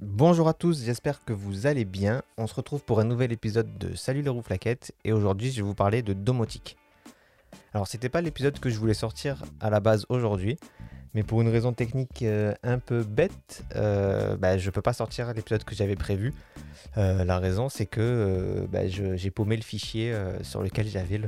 Bonjour à tous, j'espère que vous allez bien. On se retrouve pour un nouvel épisode de Salut les roues flaquettes et aujourd'hui je vais vous parler de domotique. Alors c'était pas l'épisode que je voulais sortir à la base aujourd'hui, mais pour une raison technique euh, un peu bête, euh, bah, je peux pas sortir l'épisode que j'avais prévu. Euh, la raison c'est que bah, j'ai paumé le fichier sur lequel j'avais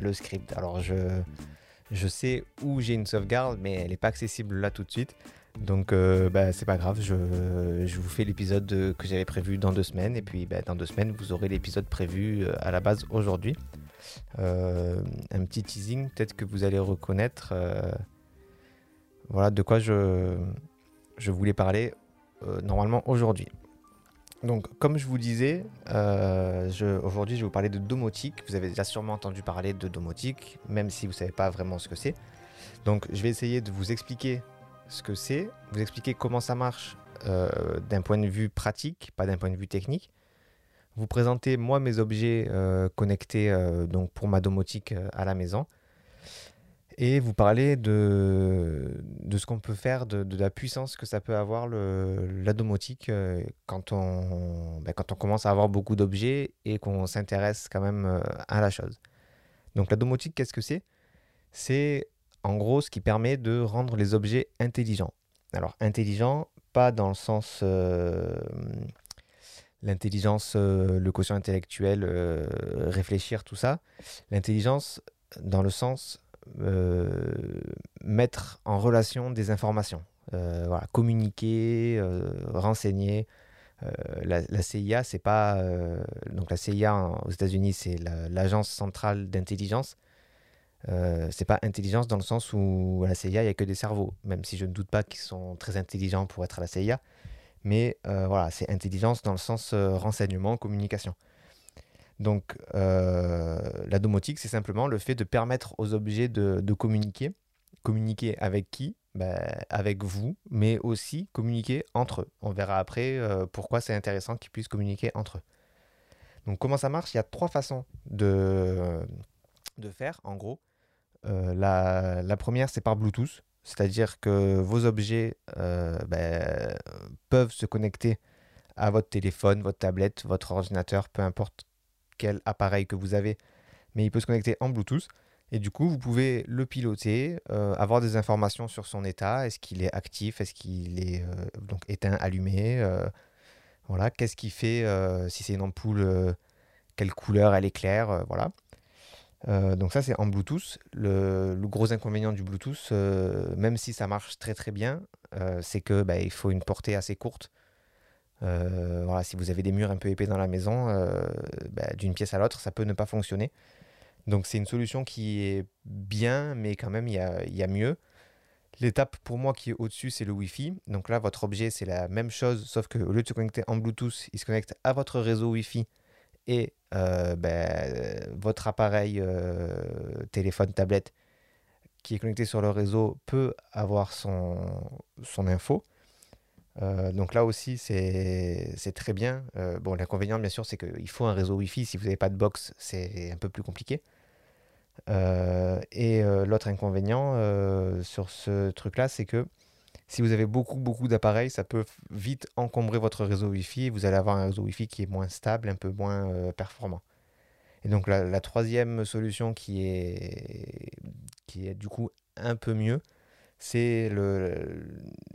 le, script. Alors je sais où j'ai une sauvegarde, mais elle n'est pas accessible là tout de suite. Donc euh, bah, c'est pas grave, je, vous fais l'épisode que j'avais prévu dans deux semaines. Et puis bah, dans deux semaines, vous aurez l'épisode prévu euh, à la base aujourd'hui. Euh, un petit teasing, peut-être que vous allez reconnaître voilà de quoi je, voulais parler normalement aujourd'hui. Donc, comme je vous disais, aujourd'hui je vais vous parler de domotique. Vous avez déjà sûrement entendu parler de domotique, même si vous ne savez pas vraiment ce que c'est. Donc, je vais essayer de vous expliquer ce que c'est, vous expliquer comment ça marche euh, d'un point de vue pratique, pas d'un point de vue technique. Vous présenter moi mes objets euh, connectés euh, donc pour ma domotique à la maison et vous parler de, de ce qu'on peut faire, de, la puissance que ça peut avoir le, la domotique quand, on, ben, quand on commence à avoir beaucoup d'objets et qu'on s'intéresse quand même à la chose. Donc la domotique, qu'est-ce que c'est? C'est en gros ce qui permet de rendre les objets intelligents. Alors intelligent, pas dans le sens euh, l'intelligence, euh, le quotient intellectuel, euh, réfléchir, tout ça. L'intelligence dans le sens mettre en relation des informations. communiquer, renseigner. La, CIA, c'est pas donc la CIA aux États-Unis, c'est l'agence centrale d'intelligence. Euh, c'est pas intelligence dans le sens où à la CIA, il n'y a que des cerveaux, même si je ne doute pas qu'ils sont très intelligents pour être à la CIA. Mais euh, voilà, c'est intelligence dans le sens euh, renseignement, communication. Donc la domotique, c'est simplement le fait de permettre aux objets de, communiquer. Communiquer avec qui? Ben, Avec vous, mais aussi communiquer entre eux. On verra après pourquoi c'est intéressant qu'ils puissent communiquer entre eux. Donc comment ça marche? Il y a trois façons de, de faire, en gros. Euh, la, première, c'est par Bluetooth, c'est-à-dire que vos objets euh, ben, peuvent se connecter à votre téléphone, votre tablette, votre ordinateur, peu importe quel appareil que vous avez, mais il peut se connecter en Bluetooth. Et du coup, vous pouvez le piloter, euh, avoir des informations sur son état, est-ce qu'il est actif, est-ce qu'il est, donc éteint, allumé, voilà, qu'est-ce qu'il fait, si c'est une ampoule, quelle couleur elle éclaire, voilà. Euh, donc ça c'est en Bluetooth. Le, gros inconvénient du Bluetooth, euh, même si ça marche très très bien, euh, c'est que bah, il faut une portée assez courte. voilà, si vous avez des murs un peu épais dans la maison, bah, d'une pièce à l'autre, ça peut ne pas fonctionner. Donc c'est une solution qui est bien, mais quand même il y a, y a, mieux. L'étape pour moi qui est au-dessus, c'est le Wi-Fi. Donc là, votre objet, c'est la même chose, sauf qu'au lieu de se connecter en Bluetooth, il se connecte à votre réseau Wi-Fi et euh, ben, votre appareil euh, téléphone, tablette qui est connecté sur le réseau peut avoir son, son info. Euh, donc là aussi, c'est très bien. bon, l'inconvénient, bien sûr, c'est qu'il faut un réseau Wi-Fi. Si vous n'avez pas de box, c'est un peu plus compliqué. et l'autre inconvénient sur ce truc-là, c'est que si vous avez beaucoup, beaucoup d'appareils, ça peut vite encombrer votre réseau Wi-Fi et vous allez avoir un réseau Wi-Fi qui est moins stable, un peu moins euh, performant. Et donc la, troisième solution qui est, qui est du coup un peu mieux, c'est le,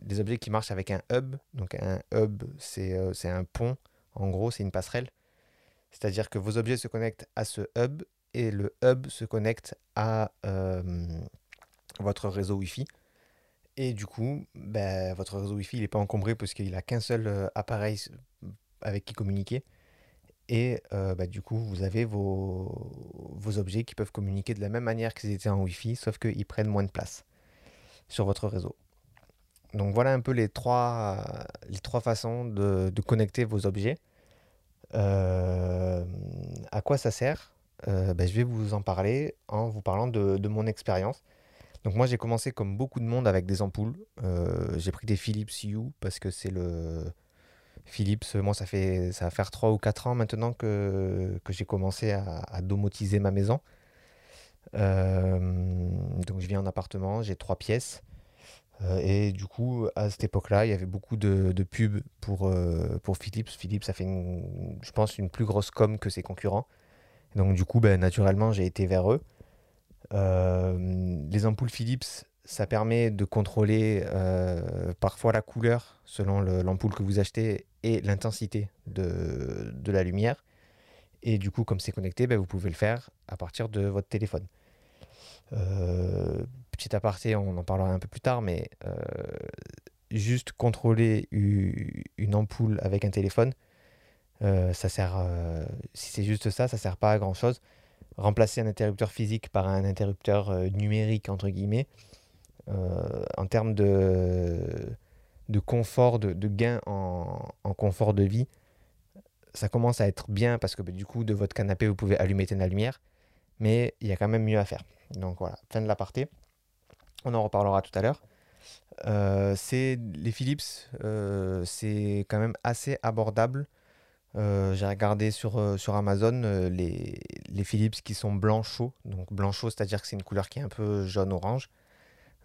les objets qui marchent avec un hub. Donc un hub, c'est euh, un pont, en gros, c'est une passerelle. C'est-à-dire que vos objets se connectent à ce hub et le hub se connecte à euh, votre réseau Wi-Fi. Et du coup, bah, votre réseau Wi-Fi n'est pas encombré parce qu'il n'a qu'un seul euh, appareil avec qui communiquer. Et euh, bah, du coup, vous avez vos, vos, objets qui peuvent communiquer de la même manière qu'ils étaient en Wi-Fi, sauf qu'ils prennent moins de place sur votre réseau. Donc voilà un peu les trois, les trois façons de, de connecter vos objets. Euh, à quoi ça sert? Bah, Je vais vous en parler en vous parlant de, de mon expérience. Donc moi j'ai commencé comme beaucoup de monde avec des ampoules. Euh, j'ai pris des Philips Hue parce que c'est le Philips. Moi ça fait ça va faire 3 ou 4 ans maintenant que, que j'ai commencé à, domotiser ma maison. Euh, donc je vis en appartement, j'ai trois pièces. Euh, et du coup, à cette époque-là, il y avait beaucoup de, pubs pour, euh, pour Philips. Philips a fait, je pense, une plus grosse com que ses concurrents. Donc du coup, ben, naturellement, j'ai été vers eux. Euh, les ampoules Philips, ça permet de contrôler parfois la couleur selon l'ampoule que vous achetez et l'intensité de, la lumière. Et du coup, comme c'est connecté, ben, vous pouvez le faire à partir de votre téléphone. Euh, petit aparté, on en parlera un peu plus tard, mais euh, juste contrôler une ampoule avec un téléphone, euh, ça si c'est juste ça, ça sert pas à grand chose. Remplacer un interrupteur physique par un interrupteur numérique entre guillemets, en termes de, de confort, de, gain en, confort de vie, ça commence à être bien parce que bah, du coup de votre canapé vous pouvez allumer la lumière, mais il y a quand même mieux à faire. Donc voilà, fin de l'aparté. On en reparlera tout à l'heure. Euh, c'est les Philips, euh, c'est quand même assez abordable. Euh, j'ai regardé sur, sur Amazon les, les, Philips qui sont blanc chaud. Donc blanc chaud, c'est-à-dire que c'est une couleur qui est un peu jaune-orange.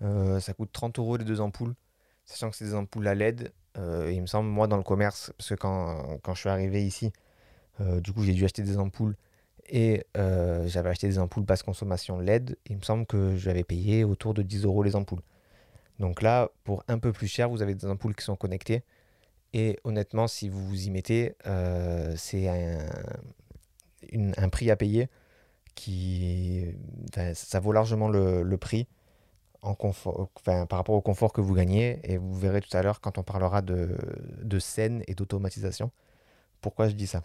ça coûte 30 euros les deux ampoules, sachant que c'est des ampoules à LED. il me semble, moi dans le commerce, parce que quand, quand je suis arrivé ici, du coup j'ai dû acheter des ampoules et euh, j'avais acheté des ampoules basse consommation LED. Il me semble que j'avais payé autour de 10 euros les ampoules. Donc là, pour un peu plus cher, vous avez des ampoules qui sont connectées. Et honnêtement, si vous vous y mettez, euh, c'est un, un, prix à payer qui. ça vaut largement le, prix en confort, enfin, par rapport au confort que vous gagnez. Et vous verrez tout à l'heure quand on parlera de, de scène et d'automatisation pourquoi je dis ça.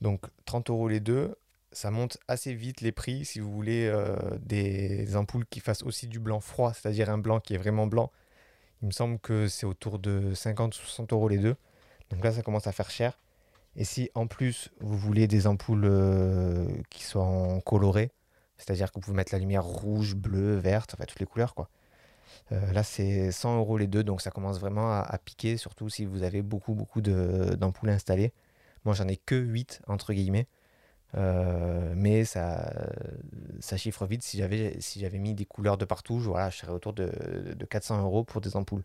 Donc 30 euros les deux, ça monte assez vite les prix si vous voulez euh, des ampoules qui fassent aussi du blanc froid, c'est-à-dire un blanc qui est vraiment blanc. Il me semble que c'est autour de 50 ou 60 euros les deux. Donc là, ça commence à faire cher. Et si en plus vous voulez des ampoules euh, qui sont colorées, c'est-à-dire que vous pouvez mettre la lumière rouge, bleue, verte, enfin toutes les couleurs quoi. Euh, là, c'est 100 euros les deux, donc ça commence vraiment à, à piquer, surtout si vous avez beaucoup, beaucoup d'ampoules installées. Moi, j'en ai que 8, entre guillemets. Euh, mais ça, ça chiffre vite. Si j'avais si j'avais mis des couleurs de partout, je, serais autour de, de, 400 euros pour des ampoules.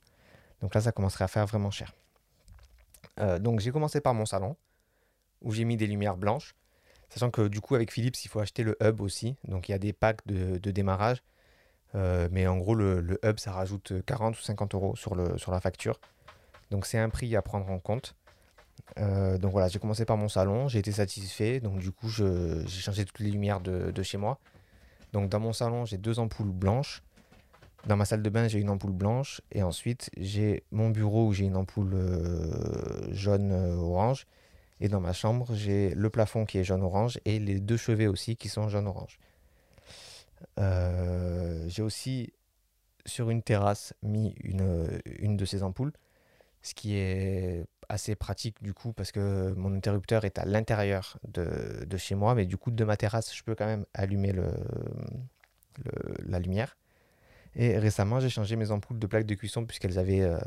Donc là, ça commencerait à faire vraiment cher. Euh, donc j'ai commencé par mon salon, où j'ai mis des lumières blanches. Sachant que du coup, avec Philips, il faut acheter le hub aussi. Donc il y a des packs de, démarrage. Euh, mais en gros, le, hub, ça rajoute 40 ou 50 euros sur la facture. Donc c'est un prix à prendre en compte. Euh, donc voilà, j'ai commencé par mon salon, j'ai été satisfait, donc du coup j'ai changé toutes les lumières de, chez moi. Donc dans mon salon j'ai deux ampoules blanches, dans ma salle de bain j'ai une ampoule blanche, et ensuite j'ai mon bureau où j'ai une ampoule euh, jaune-orange, euh, et dans ma chambre j'ai le plafond qui est jaune-orange, et les deux chevets aussi qui sont jaune-orange. j'ai aussi sur une terrasse mis une, une de ces ampoules, ce qui est assez pratique du coup parce que mon interrupteur est à l'intérieur de, de, chez moi, mais du coup de ma terrasse, je peux quand même allumer le, la lumière. Et récemment, j'ai changé mes ampoules de plaque de cuisson puisqu'elles avaient... Euh,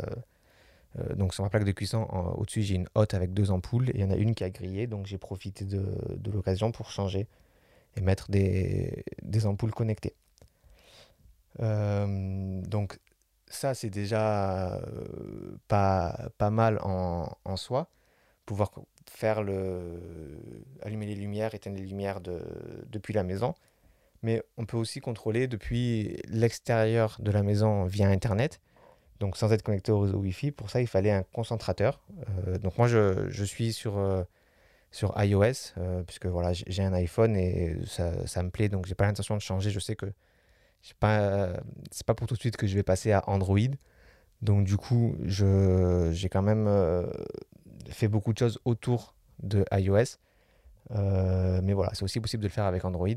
euh, donc sur ma plaque de cuisson, au-dessus, j'ai une hotte avec deux ampoules et il y en a une qui a grillé, donc j'ai profité de, de l'occasion pour changer et mettre des, des ampoules connectées. Euh, donc ça, c'est déjà euh, pas, pas mal en, en, soi. Pouvoir faire le. allumer les lumières, éteindre les lumières de, depuis la maison. Mais on peut aussi contrôler depuis l'extérieur de la maison via Internet, donc sans être connecté au réseau Wi-Fi. Pour ça, il fallait un concentrateur. Euh, donc moi, je, je suis sur, euh, sur iOS, puisque voilà, j'ai un iPhone et ça, ça me plaît, donc j'ai pas l'intention de changer. Je sais que c'est pas, pas pour tout de suite que je vais passer à Android. Donc du coup, j'ai quand même euh, fait beaucoup de choses autour de iOS. Euh, mais voilà, c'est aussi possible de le faire avec Android.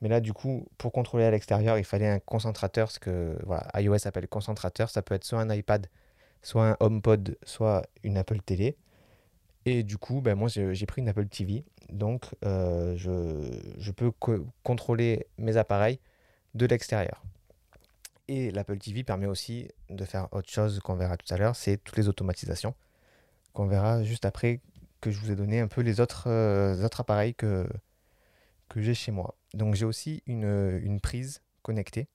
Mais là, du coup, pour contrôler à l'extérieur, il fallait un concentrateur, ce que voilà, iOS appelle concentrateur. Ça peut être soit un iPad, soit un HomePod, soit une Apple Télé. Et du coup, ben, moi, j'ai pris une Apple TV. Donc, euh, je, je, peux contrôler mes appareils de l'extérieur. Et l'Apple TV permet aussi de faire autre chose qu'on verra tout à l'heure, c'est toutes les automatisations qu'on verra juste après que je vous ai donné un peu les autres, euh, autres appareils que, que j'ai chez moi. Donc j'ai aussi une, une, prise connectée.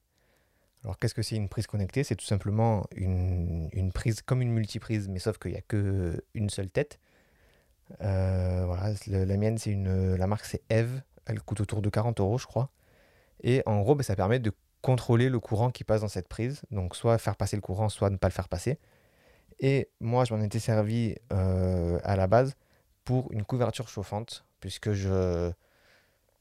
Alors qu'est-ce que c'est une prise connectée? C'est tout simplement une, une, prise comme une multiprise, mais sauf qu'il n'y a qu'une seule tête. Euh, voilà, la mienne, c'est une, la marque c'est Eve, elle coûte autour de 40 euros, je crois. Et en gros, ben, ça permet de contrôler le courant qui passe dans cette prise. Donc, soit faire passer le courant, soit ne pas le faire passer. Et moi, je m'en étais servi euh, à la base pour une couverture chauffante, puisque je,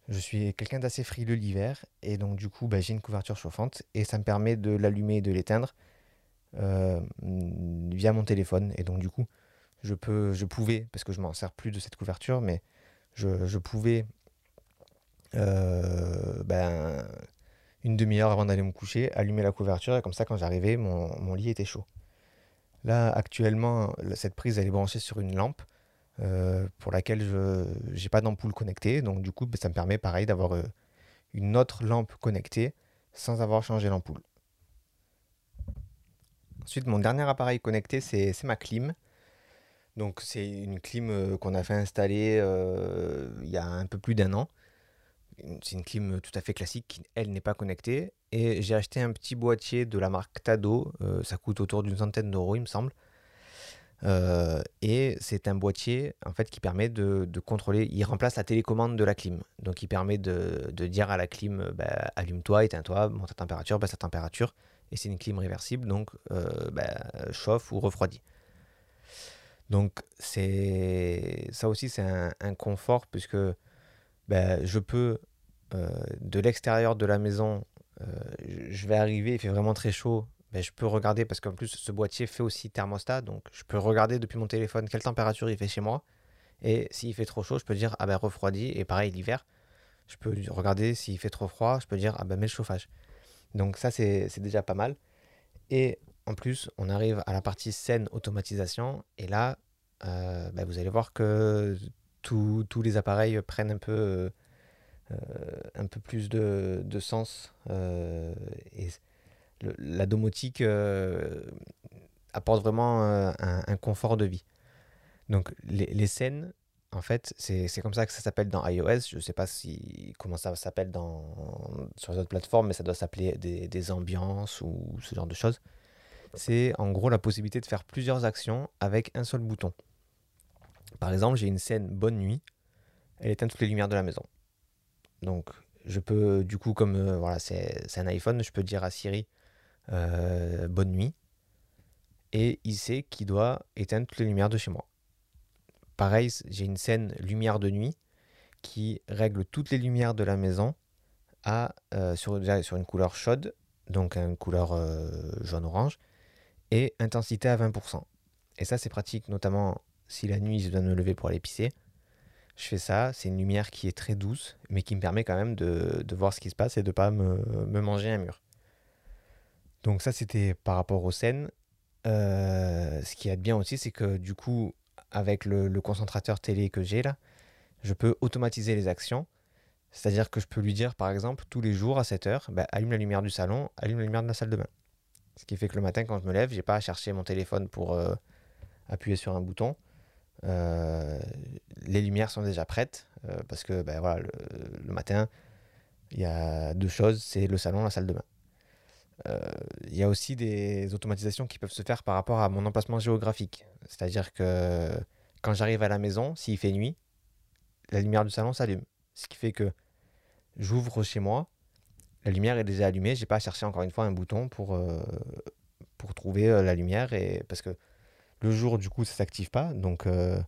je suis quelqu'un d'assez frileux l'hiver. Et donc, du coup, ben, j'ai une couverture chauffante et ça me permet de l'allumer et de l'éteindre euh, via mon téléphone. Et donc, du coup, je, peux, je pouvais, parce que je m'en sers plus de cette couverture, mais je, je pouvais ben, une demi-heure avant d'aller me coucher, allumer la couverture et comme ça quand j'arrivais mon, mon, lit était chaud. Là actuellement cette prise elle est branchée sur une lampe euh, pour laquelle je n'ai pas d'ampoule connectée donc du coup ben, ça me permet pareil d'avoir euh, une autre lampe connectée sans avoir changé l'ampoule. Ensuite mon dernier appareil connecté c'est ma clim. Donc c'est une clim qu'on a fait installer il y a un peu plus d'un an c'est une clim tout à fait classique qui, elle, n'est pas connectée. Et j'ai acheté un petit boîtier de la marque Tado. Euh, ça coûte autour d'une centaine d'euros, il me semble. Euh, et c'est un boîtier en fait qui permet de, contrôler. Il remplace la télécommande de la clim. Donc il permet de, dire à la clim bah, allume-toi, éteins-toi, monte ta température, baisse ta température. Et c'est une clim réversible, donc euh, bah, chauffe ou refroidit. Donc ça aussi c'est un, confort puisque ben, je peux, euh, de l'extérieur de la maison, euh, je vais arriver, il fait vraiment très chaud, ben, je peux regarder, parce qu'en plus ce boîtier fait aussi thermostat, donc je peux regarder depuis mon téléphone quelle température il fait chez moi. Et s'il fait trop chaud, je peux dire, ah ben refroidi, et pareil l'hiver, je peux regarder s'il fait trop froid, je peux dire, ah ben mets le chauffage. Donc ça c'est déjà pas mal. Et en plus, on arrive à la partie scène automatisation, et là, euh, ben, vous allez voir que tous les appareils prennent un peu, euh, euh, un peu plus de, de sens. Euh, et la domotique apporte vraiment un, confort de vie. Donc les, les scènes, en fait, c'est comme ça que ça s'appelle dans iOS. Je ne sais pas si, comment ça s'appelle sur les autres plateformes, mais ça doit s'appeler des, des, ambiances ou ce genre de choses. C'est en gros la possibilité de faire plusieurs actions avec un seul bouton. Par exemple, j'ai une scène bonne nuit, elle éteint toutes les lumières de la maison. Donc, je peux, du coup, comme euh, voilà, c'est un iPhone, je peux dire à Siri euh, bonne nuit. Et il sait qu'il doit éteindre toutes les lumières de chez moi. Pareil, j'ai une scène lumière de nuit qui règle toutes les lumières de la maison euh, sur, sur une couleur chaude, donc une couleur jaune-orange, et intensité à 20%. Et ça, c'est pratique, notamment si la nuit je dois me lever pour aller pisser, je fais ça. C'est une lumière qui est très douce, mais qui me permet quand même de, voir ce qui se passe et de ne pas me, manger un mur. Donc ça, c'était par rapport aux scènes. Euh, ce qui est bien aussi, c'est que du coup, avec le, le concentrateur télé que j'ai là, je peux automatiser les actions. C'est-à-dire que je peux lui dire, par exemple, tous les jours à 7 heures, bah, allume la lumière du salon, allume la lumière de la salle de bain. Ce qui fait que le matin, quand je me lève, j'ai pas à chercher mon téléphone pour euh, appuyer sur un bouton. Euh, les lumières sont déjà prêtes euh, parce que ben, voilà, le, matin, il y a deux choses, c'est le salon, la salle de bain. Euh, il y a aussi des automatisations qui peuvent se faire par rapport à mon emplacement géographique. C'est-à-dire que quand j'arrive à la maison, s'il fait nuit, la lumière du salon s'allume. Ce qui fait que j'ouvre chez moi, la lumière est déjà allumée, j'ai pas à chercher encore une fois un bouton pour, pour trouver la lumière. Et, parce que le jour, du coup, ça s'active pas. Donc, euh,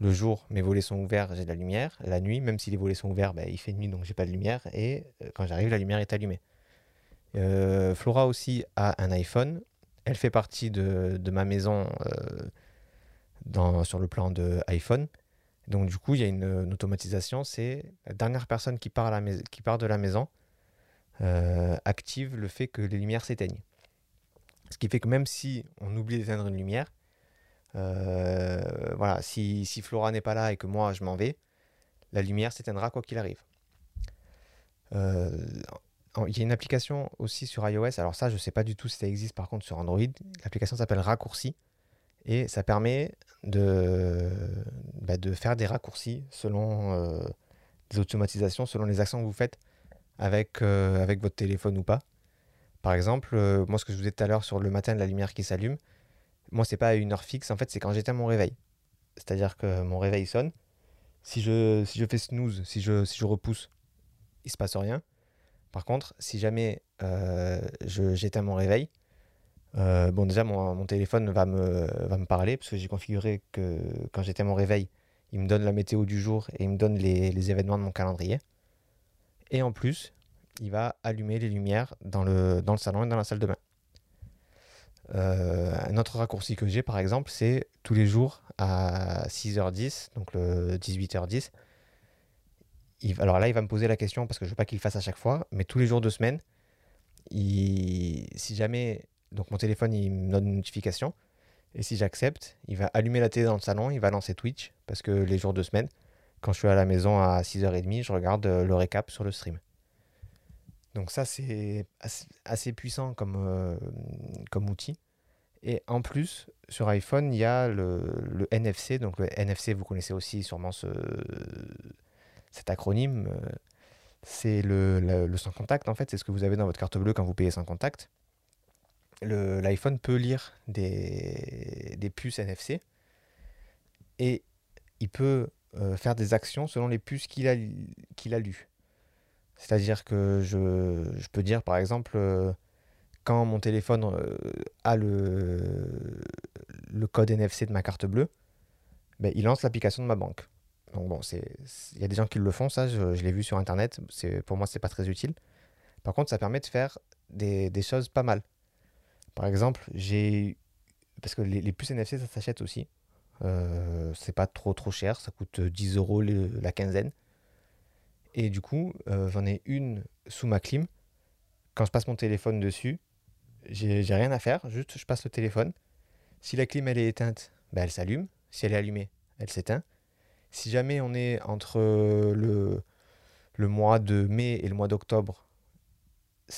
le jour, mes volets sont ouverts, j'ai de la lumière. La nuit, même si les volets sont ouverts, ben, il fait nuit, donc j'ai pas de lumière. Et euh, quand j'arrive, la lumière est allumée. Euh, Flora aussi a un iPhone. Elle fait partie de, ma maison sur le plan de iPhone. Donc du coup, il y a une, automatisation. C'est la dernière personne qui part de la maison active le fait que les lumières s'éteignent. Ce qui fait que même si on oublie d'éteindre une lumière, euh, voilà, si, si Flora n'est pas là et que moi je m'en vais, la lumière s'éteindra quoi qu'il arrive. Euh, il y a une application aussi sur iOS, alors ça je ne sais pas du tout si ça existe par contre sur Android. L'application s'appelle Raccourci et ça permet de, bah, de faire des raccourcis selon euh, des automatisations, selon les actions que vous faites avec, avec votre téléphone ou pas. Par exemple, euh, moi, ce que je vous disais tout à l'heure sur le matin, la lumière qui s'allume, moi, c'est pas une heure fixe, en fait, c'est quand j'éteins mon réveil. C'est-à-dire que mon réveil sonne. Si je, fais snooze, si je, repousse, il se passe rien. Par contre, si jamais euh, j'éteins mon réveil, euh, bon, déjà, mon, mon téléphone va me, parler parce que j'ai configuré que quand j'éteins mon réveil, il me donne la météo du jour et il me donne les, les événements de mon calendrier. Et en plus, il va allumer les lumières dans le, dans le salon et dans la salle de bain. Euh, un autre raccourci que j'ai, par exemple, c'est tous les jours à 6h10, donc le 18h10. il- alors là, il va me poser la question parce que je veux pas qu'il le fasse à chaque fois, mais tous les jours de semaine, il- si jamais donc mon téléphone il me donne une notification et si j'accepte, il va allumer la télé dans le salon, il va lancer Twitch parce que les jours de semaine, quand je suis à la maison à 6h30, je regarde euh, le récap sur le stream. Donc ça c'est assez, puissant comme, euh, comme outil. Et en plus, sur iPhone, il y a le, NFC. Donc le NFC, vous connaissez aussi sûrement ce, cet acronyme. C'est le, le- sans contact en fait, c'est ce que vous avez dans votre carte bleue quand vous payez sans contact. L'iPhone peut lire des, des puces NFC et il peut euh, faire des actions selon les puces qu'il a, qu'il a lues. C'est-à-dire que je, je peux dire par exemple, euh, quand mon téléphone euh, a le, le code NFC de ma carte bleue, ben, il lance l'application de ma banque. Donc bon, il y a des gens qui le font, ça, je, l'ai vu sur Internet. Pour moi, c'est pas très utile. Par contre, ça permet de faire des, des choses pas mal. Par exemple, j'ai... Parce que les, les puces NFC, ça s'achète aussi. Euh, c'est pas trop trop cher, ça coûte 10 euros le- la quinzaine. Et du coup, euh, j'en ai une sous ma clim. Quand je passe mon téléphone dessus, j'ai rien à faire, juste je passe le téléphone. Si la clim elle est éteinte, ben, elle s'allume. Si elle est allumée, elle s'éteint. Si jamais on est entre le, le mois de mai et le mois d'octobre,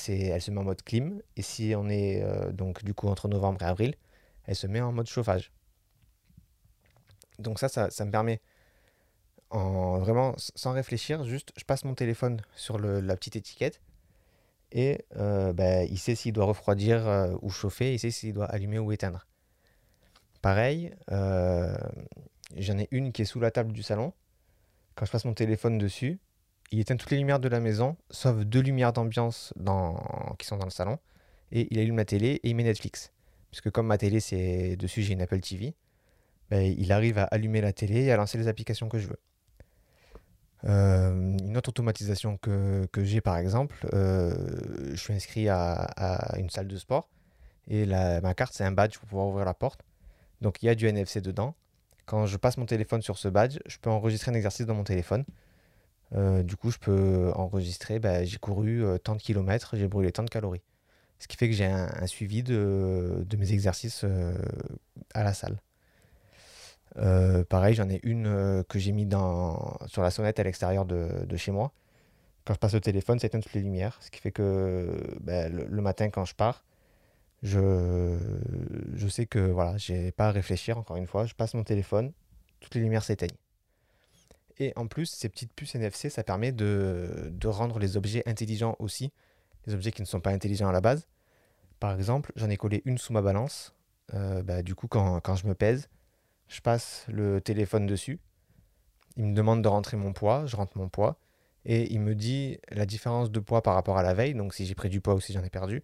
elle se met en mode clim. Et si on est euh, donc du coup entre novembre et avril, elle se met en mode chauffage. Donc ça, ça, ça me permet, en vraiment sans réfléchir, juste je passe mon téléphone sur la petite étiquette et euh, ben, il sait s'il doit refroidir euh, ou chauffer, il sait s'il doit allumer ou éteindre. Pareil, euh, j'en ai une qui est sous la table du salon. Quand je passe mon téléphone dessus, il éteint toutes les lumières de la maison, sauf deux lumières d'ambiance qui sont dans le salon. Et il allume la télé et il met Netflix. Puisque comme ma télé, c'est dessus, j'ai une Apple TV, ben, il arrive à allumer la télé et à lancer les applications que je veux. Euh, une autre automatisation que, que j'ai par exemple, euh, je suis inscrit à, à une salle de sport et la- ma carte c'est un badge pour pouvoir ouvrir la porte. Donc il y a du NFC dedans. Quand je passe mon téléphone sur ce badge, je peux enregistrer un exercice dans mon téléphone. Euh, du coup, je peux enregistrer, bah, j'ai couru tant de kilomètres, j'ai brûlé tant de calories. Ce qui fait que j'ai un, un suivi de, de mes exercices à la salle. Euh, pareil, j'en ai une euh, que j'ai mis sur la sonnette à l'extérieur de, chez moi. Quand je passe le téléphone, éteint toutes les lumières. Ce qui fait que bah, le, matin, quand je pars, je, sais que voilà, j'ai pas à réfléchir. Encore une fois, je passe mon téléphone, toutes les lumières s'éteignent. Et en plus, ces petites puces NFC, ça permet de, rendre les objets intelligents aussi, les objets qui ne sont pas intelligents à la base. Par exemple, j'en ai collé une sous ma balance. Euh, bah, du coup, quand je me pèse, je passe le téléphone dessus. Il me demande de rentrer mon poids, je rentre mon poids. Et il me dit la différence de poids par rapport à la veille, donc si j'ai pris du poids ou si j'en ai perdu.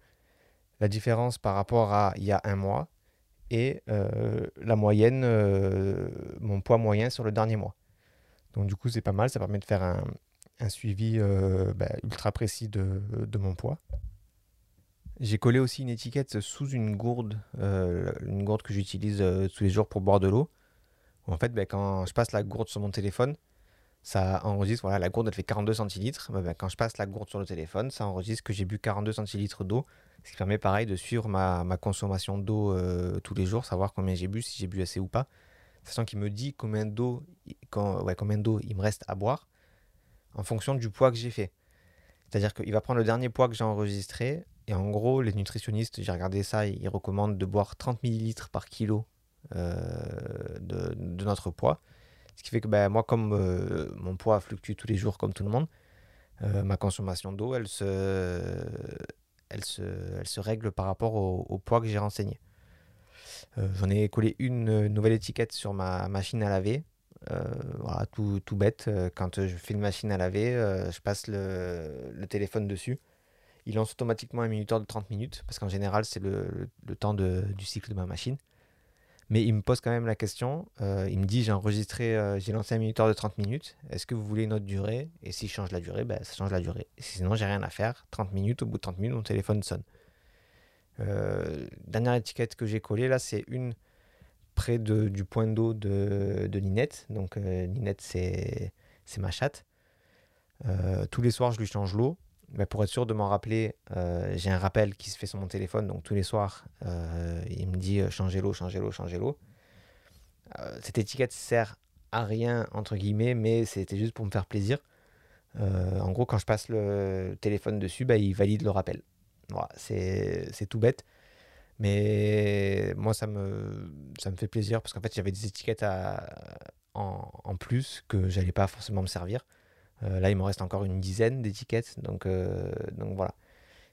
La différence par rapport à il y a un mois. Et euh, la moyenne, euh, mon poids moyen sur le dernier mois. Donc du coup, c'est pas mal, ça permet de faire un, suivi euh, bah, ultra précis de mon poids. J'ai collé aussi une étiquette sous une gourde, euh, une gourde que j'utilise euh, tous les jours pour boire de l'eau. En fait, bah, quand je passe la gourde sur mon téléphone, ça enregistre, voilà, la gourde elle fait 42 centilitres. Bah, bah, quand je passe la gourde sur le téléphone, ça enregistre que j'ai bu 42 centilitres d'eau, ce qui permet pareil de suivre ma, ma consommation d'eau euh, tous les jours, savoir combien j'ai bu, si j'ai bu assez ou pas. Sachant qu'il me dit combien d'eau, combien d'eau il me reste à boire en fonction du poids que j'ai fait. C'est-à-dire qu'il va prendre le dernier poids que j'ai enregistré, et en gros, les nutritionnistes, j'ai regardé ça, ils recommandent de boire 30 millilitres par kilo euh, de, notre poids. Ce qui fait que ben, moi, comme euh, mon poids fluctue tous les jours comme tout le monde, euh, ma consommation d'eau, elle se, elle se, elle se règle par rapport au, poids que j'ai renseigné. J'en ai collé une nouvelle étiquette sur ma machine à laver. voilà, tout, tout, bête. Quand je fais une machine à laver, je passe le, téléphone dessus. Il lance automatiquement un minuteur de 30 minutes, parce qu'en général, c'est le, temps du cycle de ma machine. Mais il me pose quand même la question. Euh, il me dit j'ai enregistré, euh, j'ai lancé un minuteur de 30 minutes. Est-ce que vous voulez une autre durée? Et si je change la durée, ben, ça change la durée. sinon, j'ai rien à faire. 30 minutes, au bout de 30 minutes, mon téléphone sonne. Euh, dernière étiquette que j'ai collée là, c'est une près du point d'eau de, de Ninette. Donc Ninette, c'est ma chatte. tous les soirs, je lui change l'eau pour être sûr de m'en rappeler, euh, j'ai un rappel qui se fait sur mon téléphone. Donc tous les soirs, euh, il me dit euh, changez l'eau, changez l'eau, changez l'eau. cette étiquette sert à rien, entre guillemets, mais c'était juste pour me faire plaisir. en gros, quand je passe le téléphone dessus, bah, il valide le rappel. Voilà, c'est tout bête. Mais moi, ça me, ça me fait plaisir parce qu'en fait, j'avais des étiquettes en, en, plus que j'allais pas forcément me servir. Euh, là, il me reste encore une dizaine d'étiquettes. Donc, euh, donc voilà.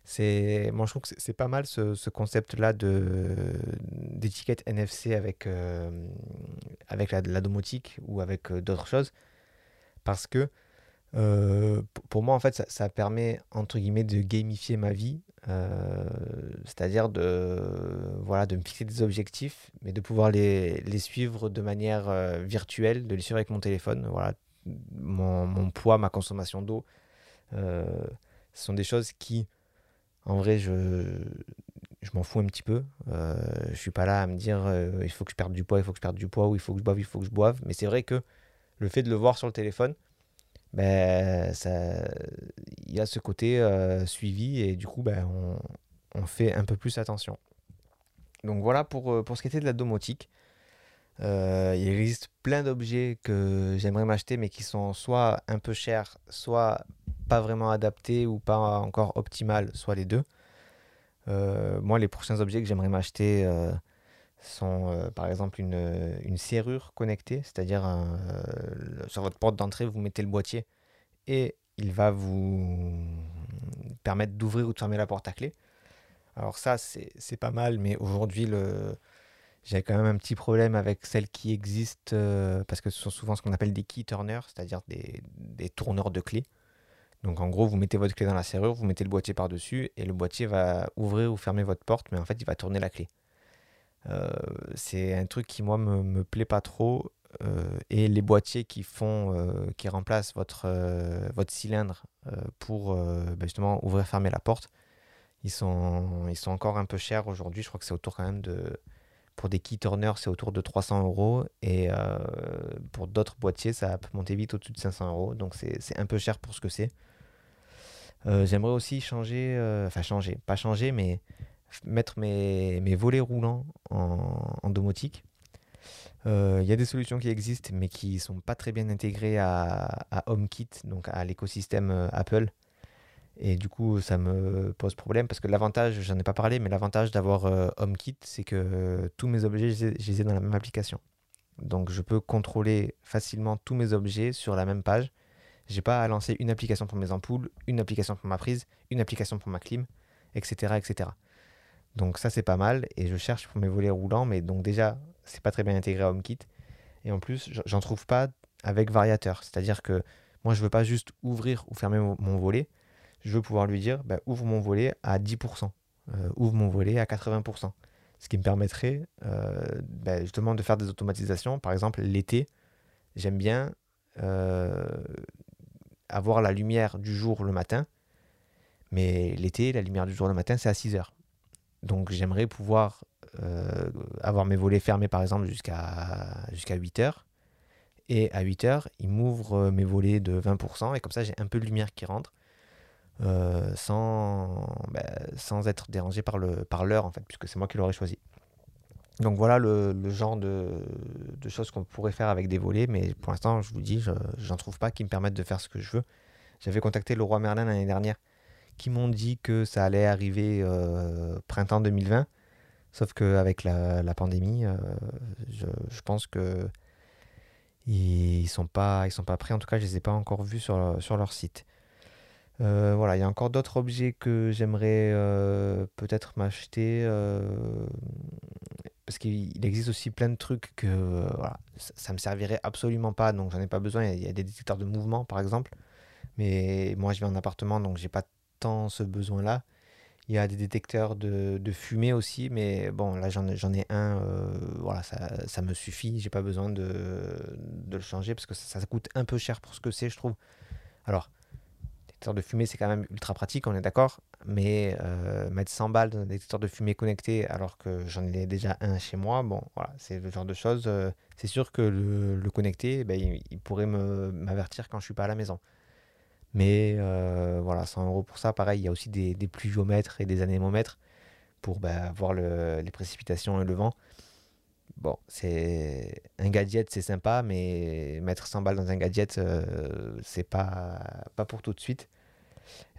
C'est, moi, je trouve que c'est pas mal ce, concept-là de, d'étiquette NFC avec, euh, avec la, domotique ou avec d'autres choses. Parce que pour moi, en fait, ça, permet, entre guillemets, de gamifier ma vie. c'est-à-dire de, voilà, de me fixer des objectifs, mais de pouvoir les, les suivre de manière virtuelle, de les suivre avec mon téléphone. Voilà, mon, poids, ma consommation d'eau. Euh, ce sont des choses qui, en vrai, je, je m'en fous un petit peu. Euh, je suis pas là à me dire euh, il faut que je perde du poids, il faut que je perde du poids, ou il faut que je boive, il faut que je boive. Mais c'est vrai que le fait de le voir sur le téléphone, ben, ça, il y a ce côté euh, suivi et du coup, ben, on, on, fait un peu plus attention. Donc voilà pour, pour ce qui était de la domotique. Euh, il existe plein d'objets que j'aimerais m'acheter, mais qui sont soit un peu chers, soit pas vraiment adaptés ou pas encore optimal, soit les deux. Euh, moi, les prochains objets que j'aimerais m'acheter euh, sont par exemple une, une, serrure connectée, c'est-à-dire sur votre porte d'entrée, vous mettez le boîtier et il va vous permettre d'ouvrir ou de fermer la porte à clé. Alors ça, c'est pas mal, mais aujourd'hui, le, j'ai quand même un petit problème avec celles qui existent euh, parce que ce sont souvent ce qu'on appelle des key turners, c'est-à-dire des, des, tourneurs de clés. Donc en gros, vous mettez votre clé dans la serrure, vous mettez le boîtier par-dessus et le boîtier va ouvrir ou fermer votre porte, mais en fait, il va tourner la clé. Euh, c'est un truc qui, moi, me, me plaît pas trop. Euh, et les boîtiers qui font, qui remplacent votre, votre cylindre pour bah, justement ouvrir fermer la porte, ils sont, ils sont encore un peu chers aujourd'hui. Je crois que c'est autour quand même de pour des key turners, c'est autour de 300 euros. Et euh, pour d'autres boîtiers, ça peut monter vite au-dessus de 500 euros. Donc c'est un peu cher pour ce que c'est. Euh, j'aimerais aussi changer, euh, enfin changer, pas changer, mais mettre mes, mes volets roulants en, domotique. Il y a des solutions qui existent, mais qui sont pas très bien intégrées à, à HomeKit, donc à l'écosystème Apple. Et du coup, ça me pose problème parce que l'avantage, j'en ai pas parlé, mais l'avantage d'avoir euh, HomeKit, c'est que euh, tous mes objets, je les ai dans la même application. Donc, je peux contrôler facilement tous mes objets sur la même page. J'ai pas à lancer une application pour mes ampoules, une application pour ma prise, une application pour ma clim, etc., etc. Donc ça c'est pas mal et je cherche pour mes volets roulants, mais donc déjà c'est pas très bien intégré à HomeKit. Et en plus, j'en trouve pas avec variateur. C'est-à-dire que moi je veux pas juste ouvrir ou fermer mon volet je veux pouvoir lui dire bah, ouvre mon volet à 10%, euh, ouvre mon volet à 80%. Ce qui me permettrait euh, bah, justement de faire des automatisations. Par exemple, l'été, j'aime bien euh, avoir la lumière du jour le matin, mais l'été, la lumière du jour le matin, c'est à 6 heures. Donc j'aimerais pouvoir avoir mes volets fermés par exemple jusqu'à jusqu'à 8 heures. Et à 8 heures, il m'ouvre mes volets de 20%, et comme ça j'ai un peu de lumière qui rentre. Euh, sans, bah, sans être dérangé par l'heure, en fait, puisque c'est moi qui l'aurais choisi. Donc voilà le, genre de, choses qu'on pourrait faire avec des volets, mais pour l'instant, je vous dis, je n'en trouve pas qui me permettent de faire ce que je veux. J'avais contacté le roi Merlin l'année dernière, qui m'ont dit que ça allait arriver euh, printemps 2020, sauf qu'avec la, pandémie, euh, je, pense que ils sont pas sont pas prêts. En tout cas, je les ai pas encore vus sur leur site. Euh, voilà, il y a encore d'autres objets que j'aimerais euh, peut-être m'acheter. euh, parce qu'il existe aussi plein de trucs que voilà, ça, ça me servirait absolument pas, donc j'en ai pas besoin. Il y a- des détecteurs de mouvement, par exemple. Mais moi, je vis en appartement, donc j'ai pas tant ce besoin-là. Il y a des détecteurs de, de fumée aussi, mais bon, là j'en ai, un, voilà, ça, ça me suffit, j'ai pas besoin de, de le changer parce que ça, ça coûte un peu cher pour ce que c'est, je trouve. Alors, de fumée, c'est quand même ultra pratique, on est d'accord, mais euh, mettre 100 balles dans un détecteur de fumée connecté alors que j'en ai déjà un chez moi, bon, voilà, c'est le genre de choses. euh, c'est sûr que le, le connecté, ben, il, il pourrait m'avertir quand je suis pas à la maison. Mais euh, voilà, 100 euros pour ça. Pareil, il y a aussi des, pluviomètres et des anémomètres pour bah, voir le- les précipitations et le vent. Bon, c'est un gadget, c'est sympa, mais mettre 100 balles dans un gadget, euh, c'est pas, pour tout de suite.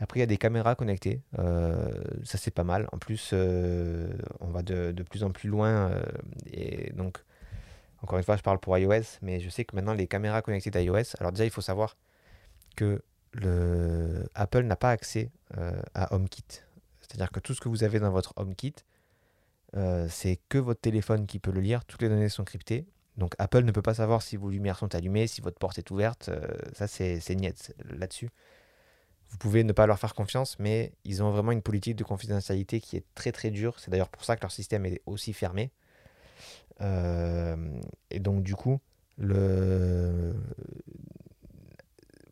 Après, il y a des caméras connectées. euh, ça, c'est pas mal. En plus, euh, on va de, plus en plus loin. et donc, encore une fois, je parle pour iOS, mais je sais que maintenant, les caméras connectées d'iOS, alors déjà, il faut savoir que le Apple n'a pas accès à HomeKit. C'est-à-dire que tout ce que vous avez dans votre HomeKit, euh, c'est que votre téléphone qui peut le lire. Toutes les données sont cryptées. Donc Apple ne peut pas savoir si vos lumières sont allumées, si votre porte est ouverte. euh, ça, c'est c'est niet là-dessus. Vous pouvez ne pas leur faire confiance, mais ils ont vraiment une politique de confidentialité qui est très très dure. C'est d'ailleurs pour ça que leur système est aussi fermé. Euh, et donc du coup,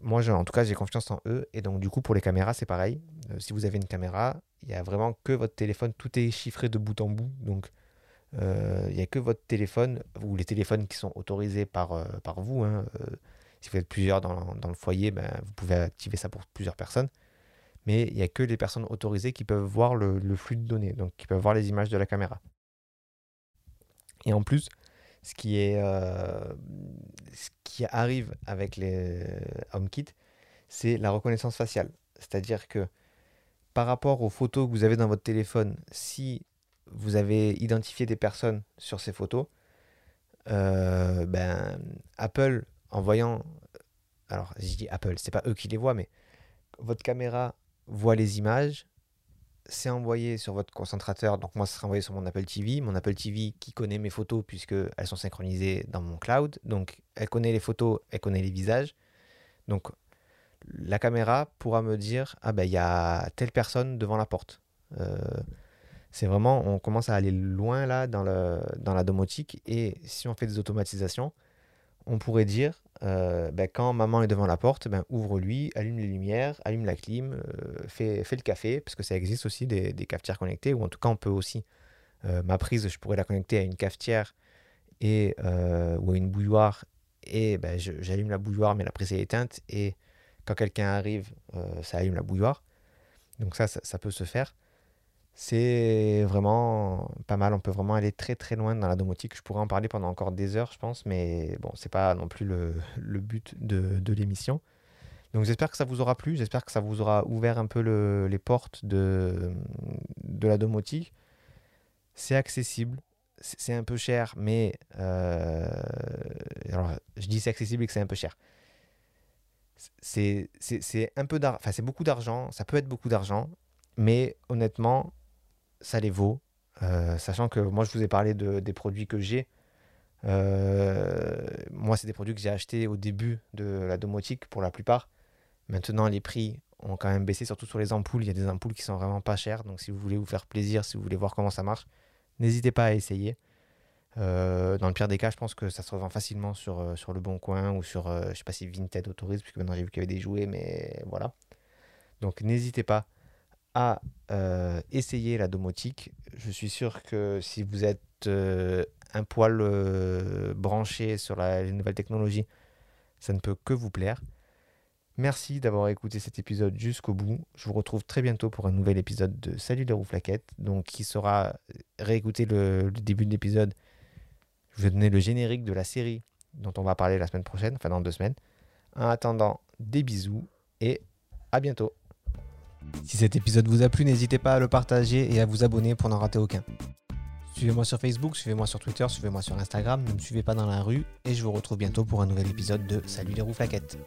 moi, en tout cas, j'ai confiance en eux. Et donc du coup, pour les caméras, c'est pareil. Si vous avez une caméra, il n'y a vraiment que votre téléphone. Tout est chiffré de bout en bout. Donc euh, il n'y a que votre téléphone ou les téléphones qui sont autorisés par, euh, par vous. hein. Euh, si vous êtes plusieurs dans, dans le foyer, ben, vous pouvez activer ça pour plusieurs personnes. Mais il n'y a que les personnes autorisées qui peuvent voir le, le flux de données, donc qui peuvent voir les images de la caméra. Et en plus, ce qui, est, ce qui arrive avec les HomeKit, c'est la reconnaissance faciale. C'est-à-dire que par rapport aux photos que vous avez dans votre téléphone, si vous avez identifié des personnes sur ces photos, euh, ben, Apple, en voyant, alors je dis Apple, c'est pas eux qui les voient, mais votre caméra voit les images, c'est envoyé sur votre concentrateur, donc moi ce sera envoyé sur mon Apple TV, mon Apple TV qui connaît mes photos puisqu'elles sont synchronisées dans mon cloud, donc elle connaît les photos, elle connaît les visages, donc la caméra pourra me dire ah ben il y a telle personne devant la porte. Euh, c'est vraiment, on commence à aller loin là dans, le, dans la domotique. Et si on fait des automatisations, on pourrait dire euh, ben, quand maman est devant la porte, ben, ouvre-lui, allume les lumières, allume la clim, euh, fais, le café, parce que ça existe aussi des, des cafetières connectées, ou en tout cas on peut aussi, euh, ma prise, je pourrais la connecter à une cafetière et, ou à une bouilloire, et ben, j'allume la bouilloire, mais la prise est éteinte, et quand quelqu'un arrive, euh, ça allume la bouilloire. Donc ça, ça, peut se faire. C'est vraiment pas mal. On peut vraiment aller très très loin dans la domotique. Je pourrais en parler pendant encore des heures, je pense, mais bon, c'est pas non plus le, but de, l'émission. Donc j'espère que ça vous aura plu. J'espère que ça vous aura ouvert un peu le- les portes de, de la domotique. C'est accessible. C'est c'est un peu cher, mais euh, alors je dis c'est accessible et que c'est un peu cher c'est un peu enfin c'est beaucoup d'argent, ça peut être beaucoup d'argent, mais honnêtement, ça les vaut. Euh, sachant que moi je vous ai parlé de, des produits que j'ai. Euh, moi c'est des produits que j'ai achetés au début de la domotique pour la plupart. Maintenant les prix ont quand même baissé, surtout sur les ampoules. Il y a des ampoules qui sont vraiment pas chères, donc si vous voulez vous faire plaisir, si vous voulez voir comment ça marche, n'hésitez pas à essayer. Euh, dans le pire des cas, je pense que ça se revend facilement sur, euh, sur le Bon Coin ou sur, euh, je sais pas si Vinted autorise, puisque maintenant j'ai vu qu'il y avait des jouets, mais voilà. Donc n'hésitez pas à essayer la domotique. Je suis sûr que si vous êtes un poil branché sur la- les nouvelles technologies, ça ne peut que vous plaire. Merci d'avoir écouté cet épisode jusqu'au bout. Je vous retrouve très bientôt pour un nouvel épisode de Salut les rouflaquettes, donc qui sera réécouter le, le début de l'épisode. Je vous ai donné le générique de la série dont on va parler la semaine prochaine, enfin dans deux semaines. En attendant, des bisous et à bientôt. Si cet épisode vous a plu, n'hésitez pas à le partager et à vous abonner pour n'en rater aucun. Suivez-moi sur Facebook, suivez-moi sur Twitter, suivez-moi sur Instagram, ne me suivez pas dans la rue et je vous retrouve bientôt pour un nouvel épisode de Salut les rouflaquettes.